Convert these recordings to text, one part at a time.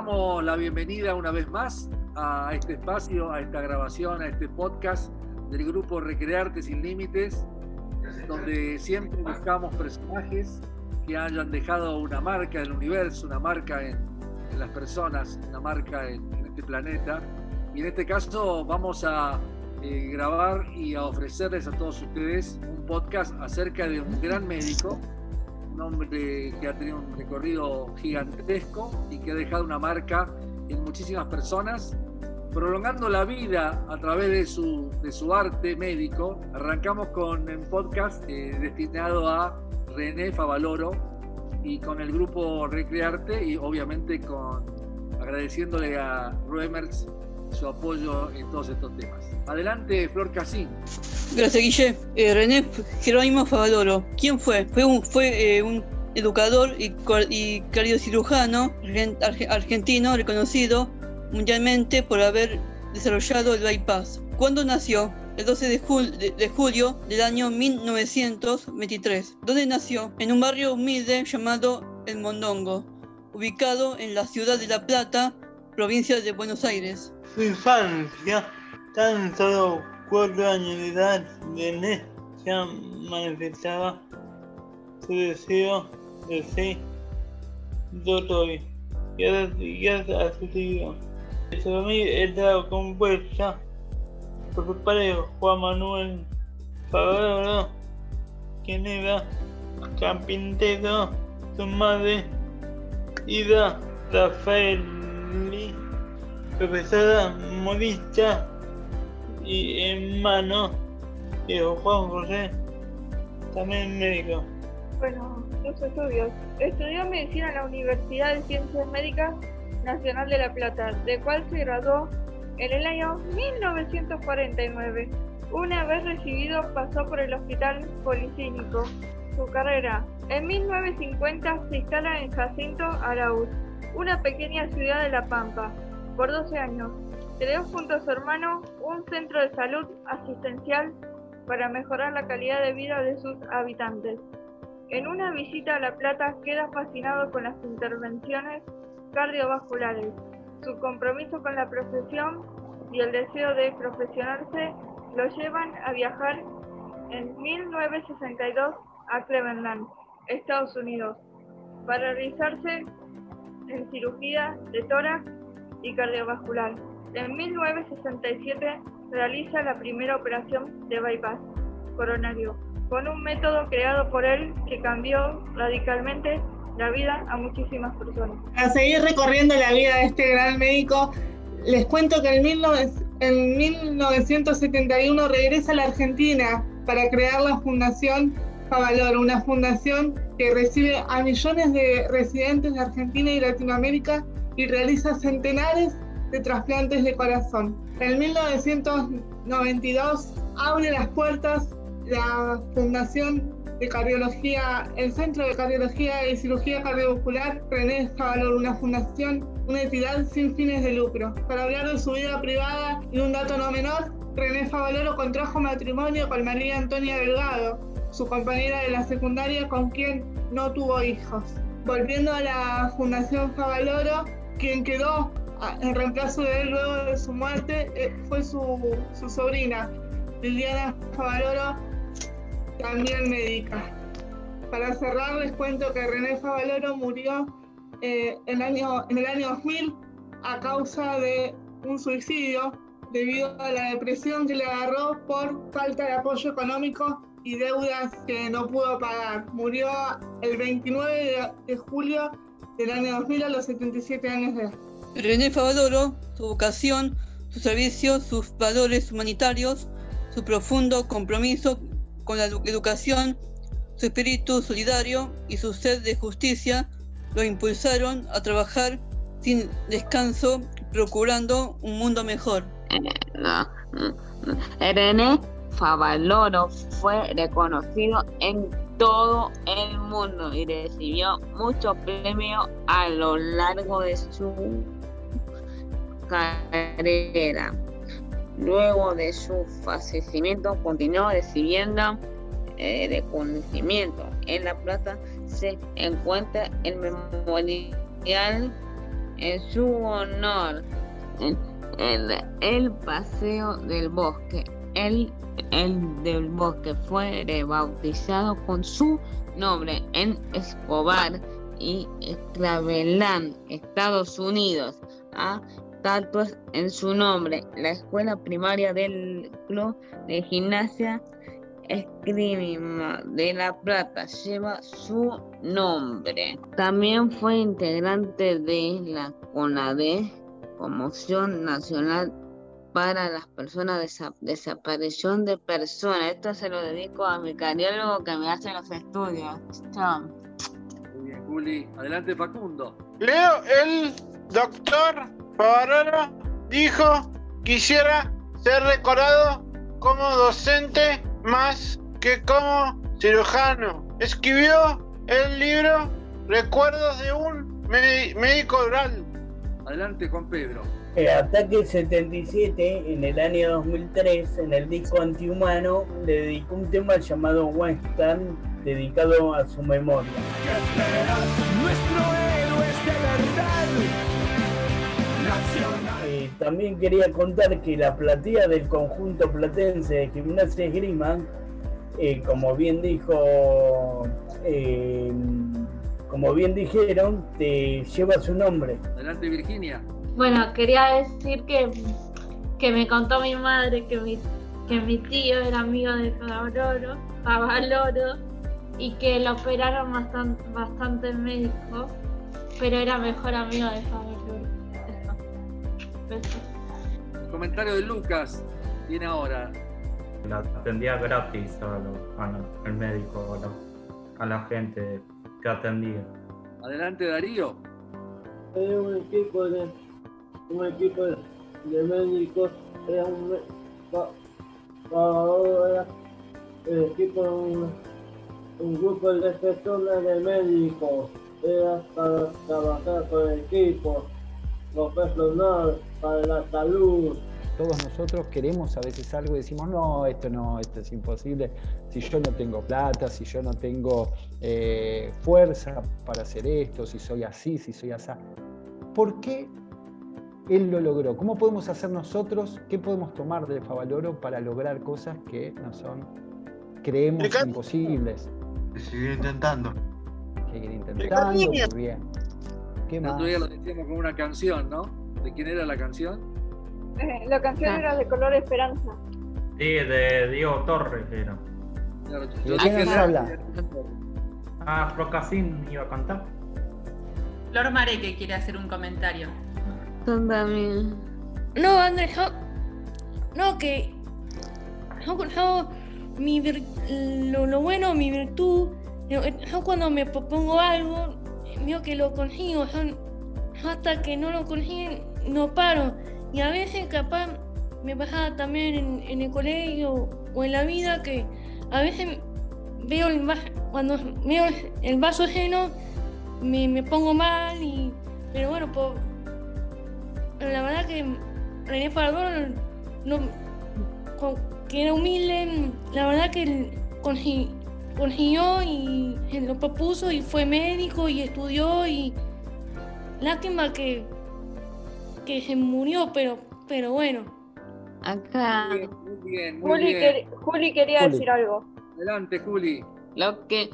damos la bienvenida una vez más a este espacio, a esta grabación, a este podcast del grupo Recrearte sin Límites, donde siempre buscamos personajes que hayan dejado una marca en el universo, una marca en, las personas, una marca en, este planeta. Y en este caso vamos a eh, grabar y a ofrecerles a todos ustedes un podcast acerca de un gran médico un hombre que ha tenido un recorrido gigantesco y que ha dejado una marca en muchísimas personas, prolongando la vida a través de su, de su arte médico. Arrancamos con un podcast eh, destinado a René Favaloro y con el grupo Recrearte y obviamente con agradeciéndole a Ruemers su apoyo en todos estos temas. Adelante, Flor Casín. Gracias, Guille. Eh, René Jerónimo Favaloro. ¿Quién fue? Fue un, fue, eh, un educador y, y cardiocirujano argentino reconocido mundialmente por haber desarrollado el bypass. ¿Cuándo nació? El 12 de, de, julio del año 1923. ¿Dónde nació? En un barrio humilde llamado El Mondongo, ubicado en la ciudad de La Plata, provincia de Buenos Aires. Su infancia, tan solo cuatro años de edad, René ya manifestaba su deseo de ser doctor gracias a su tío. Su familia estaba compuesta por su padre Juan Manuel Favaro, quien era carpintero, su madre Ida Rafael profesora modista y hermano de Juan José, también médico. Bueno, sus estudios. Estudió medicina en la Universidad de Ciencias Médicas Nacional de La Plata, de cual se graduó en el año 1949. Una vez recibido pasó por el Hospital Policlínico. Su carrera. En 1950 se instala en Jacinto Arauz, una pequeña ciudad de La Pampa por 12 años. Creó junto a su hermano un centro de salud asistencial para mejorar la calidad de vida de sus habitantes. En una visita a La Plata queda fascinado con las intervenciones cardiovasculares. Su compromiso con la profesión y el deseo de profesionarse lo llevan a viajar en 1962 a Cleveland, Estados Unidos, para realizarse en cirugía de tórax y cardiovascular. En 1967 realiza la primera operación de bypass coronario, con un método creado por él que cambió radicalmente la vida a muchísimas personas. A seguir recorriendo la vida de este gran médico, les cuento que en, en 1971 regresa a la Argentina para crear la Fundación Favalor, una fundación que recibe a millones de residentes de Argentina y Latinoamérica y realiza centenares de trasplantes de corazón. En 1992 abre las puertas la Fundación de Cardiología, el Centro de Cardiología y Cirugía Cardiovascular René Favalor, una fundación, una entidad sin fines de lucro. Para hablar de su vida privada y un dato no menor, René Favaloro contrajo matrimonio con María Antonia Delgado, su compañera de la secundaria con quien no tuvo hijos. Volviendo a la Fundación Favaloro, quien quedó en reemplazo de él luego de su muerte eh, fue su, sobrina, Liliana Favaloro, también médica. Para cerrar, les cuento que René Favaloro murió eh, en, año, en el año 2000 a causa de un suicidio debido a la depresión que le agarró por falta de apoyo económico y deudas que no pudo pagar. Murió el 29 de julio del año 2000 a los 77 años de edad. René Favaloro, su vocación, su servicio, sus valores humanitarios, su profundo compromiso con la educación, su espíritu solidario y su sed de justicia lo impulsaron a trabajar sin descanso, procurando un mundo mejor. René Favaloro fue reconocido en todo el mundo y recibió muchos premios a lo largo de su carrera. Luego de su fallecimiento continuó recibiendo eh, reconocimiento. En La Plata se encuentra el memorial en su honor. El- el paseo del bosque. El, el del bosque fue rebautizado con su nombre en Escobar y Cleveland, Estados Unidos. A estatuas en su nombre. La escuela primaria del club de gimnasia Esgrima de La Plata lleva su nombre. También fue integrante de la CONADE, Conmoción Nacional para las personas desa- desaparición de personas. Esto se lo dedico a mi cardiólogo que me hace los estudios. Chao. Muy bien, Juli. Adelante, Facundo. Leo, el doctor Favarolo dijo quisiera ser recordado como docente más que como cirujano. Escribió el libro Recuerdos de un mé- médico rural. Adelante, Juan Pedro. Eh, Ataque 77, en el año 2003, en el disco Antihumano, le dedicó un tema llamado Western, dedicado a su memoria. Eh, también quería contar que la platea del conjunto platense de gimnasia esgrima, eh, como bien dijo, eh, como bien dijeron, te lleva su nombre. Adelante, Virginia. Bueno, quería decir que, que me contó mi madre que mi, que mi tío era amigo de Favaloro, Favaloro y que lo operaron bastante, bastante médico, pero era mejor amigo de Favaloro. Besos. El comentario de Lucas viene ahora. La atendía gratis a lo- a lo- al médico, a la, a la gente que atendía. Adelante, Darío. Era un equipo de un equipo de médicos, era un ahora el equipo un, un grupo de personas de médicos, era para trabajar con equipos profesional para la salud. Todos nosotros queremos a veces algo y decimos, no, esto no, esto es imposible. Si yo no tengo plata, si yo no tengo eh, fuerza para hacer esto, si soy así, si soy así. ¿Por qué él lo logró? ¿Cómo podemos hacer nosotros? ¿Qué podemos tomar de Favaloro para lograr cosas que no son, creemos Ricardo. imposibles? Seguir intentando. Seguir intentando, muy bien. ¿Qué más? otro día lo decíamos con una canción, ¿no? ¿De quién era la canción? Eh, la canción era de color esperanza. Sí, de Diego Torres era. Claro, ¿De yo nos habla? Ah, Frocasín iba a cantar. Flor Mareque quiere hacer un comentario. También. No, Andrés. No, que. Mi vir- lo, lo bueno, mi virtud. Yo, cuando me propongo algo, veo que lo consigo. Yo, hasta que no lo consigo, no paro. Y a veces, capaz, me pasaba también en, el colegio o en la vida que a veces veo el va- cuando veo el vaso lleno, me, me pongo mal. y Pero bueno, por, la verdad que René Favaloro no, con- que era humilde, la verdad que él consi- consiguió y se lo propuso y fue médico y estudió y lástima que, que se murió, pero, pero bueno. Acá Muy bien, muy bien. muy Juli, bien. quer- Juli quería Juli. decir algo. Adelante, Juli. lo que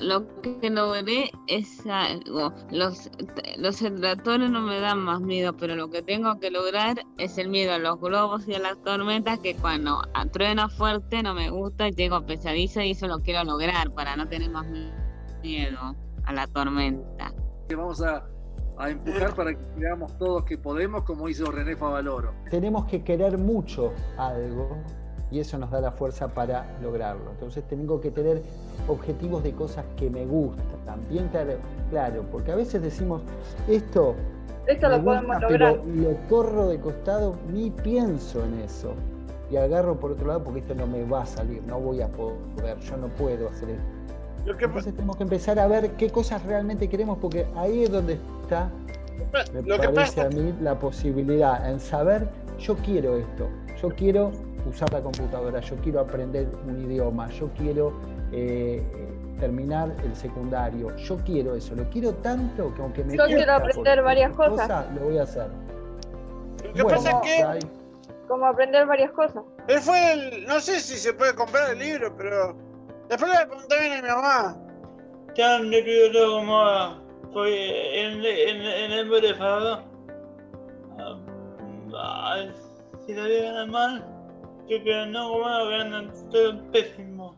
lo que logré es algo. Los, los no me dan más miedo, pero lo que tengo que lograr es el miedo a los globos y a las tormentas, que cuando truena fuerte no me gusta y tengo pesadilla y eso lo quiero lograr para no tener más miedo a la tormenta. Que vamos a, a empujar para que creamos todos que podemos, como hizo René Favaloro. tenemos que querer mucho algo y eso nos da la fuerza para lograrlo. Entonces tengo que tener objetivos de cosas que me gustan, bien claro, claro, porque a veces decimos, esto, Esto me lo podemos lograr. pero lo corro de costado, ni pienso en eso. Y agarro por otro lado porque esto no me va a salir, no voy a poder, yo no puedo hacer esto. Entonces tenemos que empezar a ver qué cosas realmente queremos, porque ahí es donde está me lo que parece pasa a mí la posibilidad en saber, yo quiero esto, yo quiero usar la computadora, yo quiero aprender un idioma, yo quiero eh, terminar el secundario, yo quiero eso, lo quiero tanto que aunque me Yo quiero aprender varias cosas. lo voy a hacer. Lo que pasa es que Como aprender varias cosas. él fue el. No sé si se puede comprar el libro, pero. Después le pregunté bien a mi mamá. Blir då om för en en en embarefado. Si lo digan mal, yo que no bueno, todo pésimo.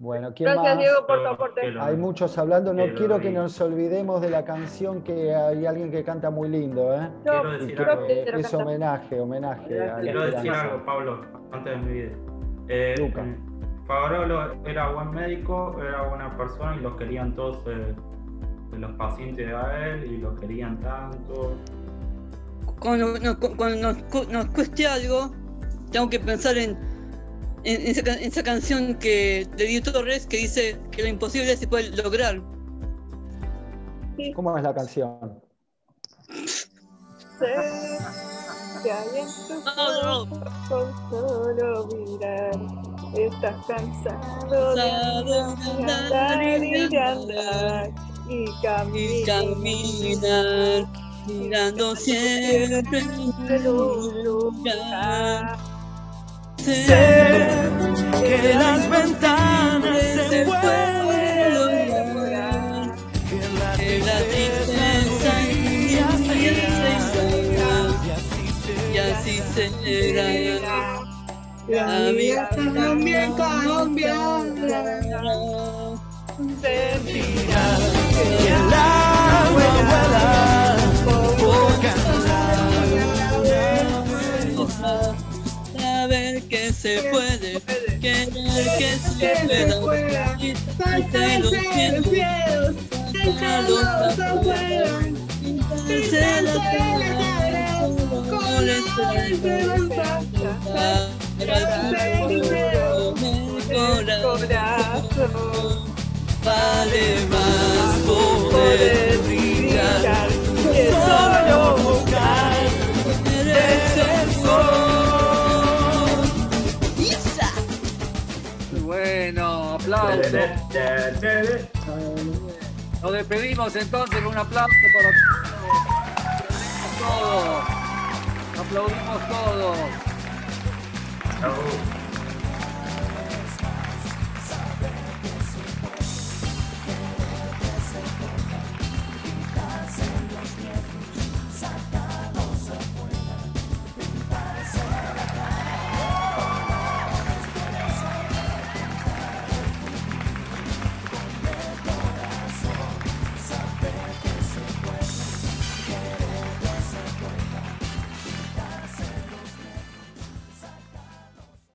Bueno, ¿quién Gracias, más? Diego, por tu aporte. Hay muchos hablando, no quiero que nos olvidemos de la canción que hay alguien que canta muy lindo, ¿eh? Quiero decir que, algo. eh, es homenaje, homenaje a la Quiero decir esperanza. algo, Pablo, antes de mi vida. Eh, Luca. Favarolo era buen médico, era buena persona y los querían todos eh, los pacientes a él y lo querían tanto. Cuando, nos, cuando nos, cu- nos cueste algo, tengo que pensar en, en, esa, ca- en esa canción que de Diego Torres que dice que lo imposible se puede lograr. ¿Cómo es la canción? Que hay en con solo mirar. Estás cansado de andar y de andar y caminar. caminar, mirando siempre en un lugar. Sé que las ventanas se pueden lograr, que la tristeza y y así será. La vida también cambiará. Sentirás que el agua vuela por Saber que se puede, querer que se pueda, saltarse los cielos, dejarlos afuera, se la cara con la esperanza para el corazón vale más poder brillar que solo buscar Nos despedimos entonces un aplauso para todos. Aplaudimos todos. Chau.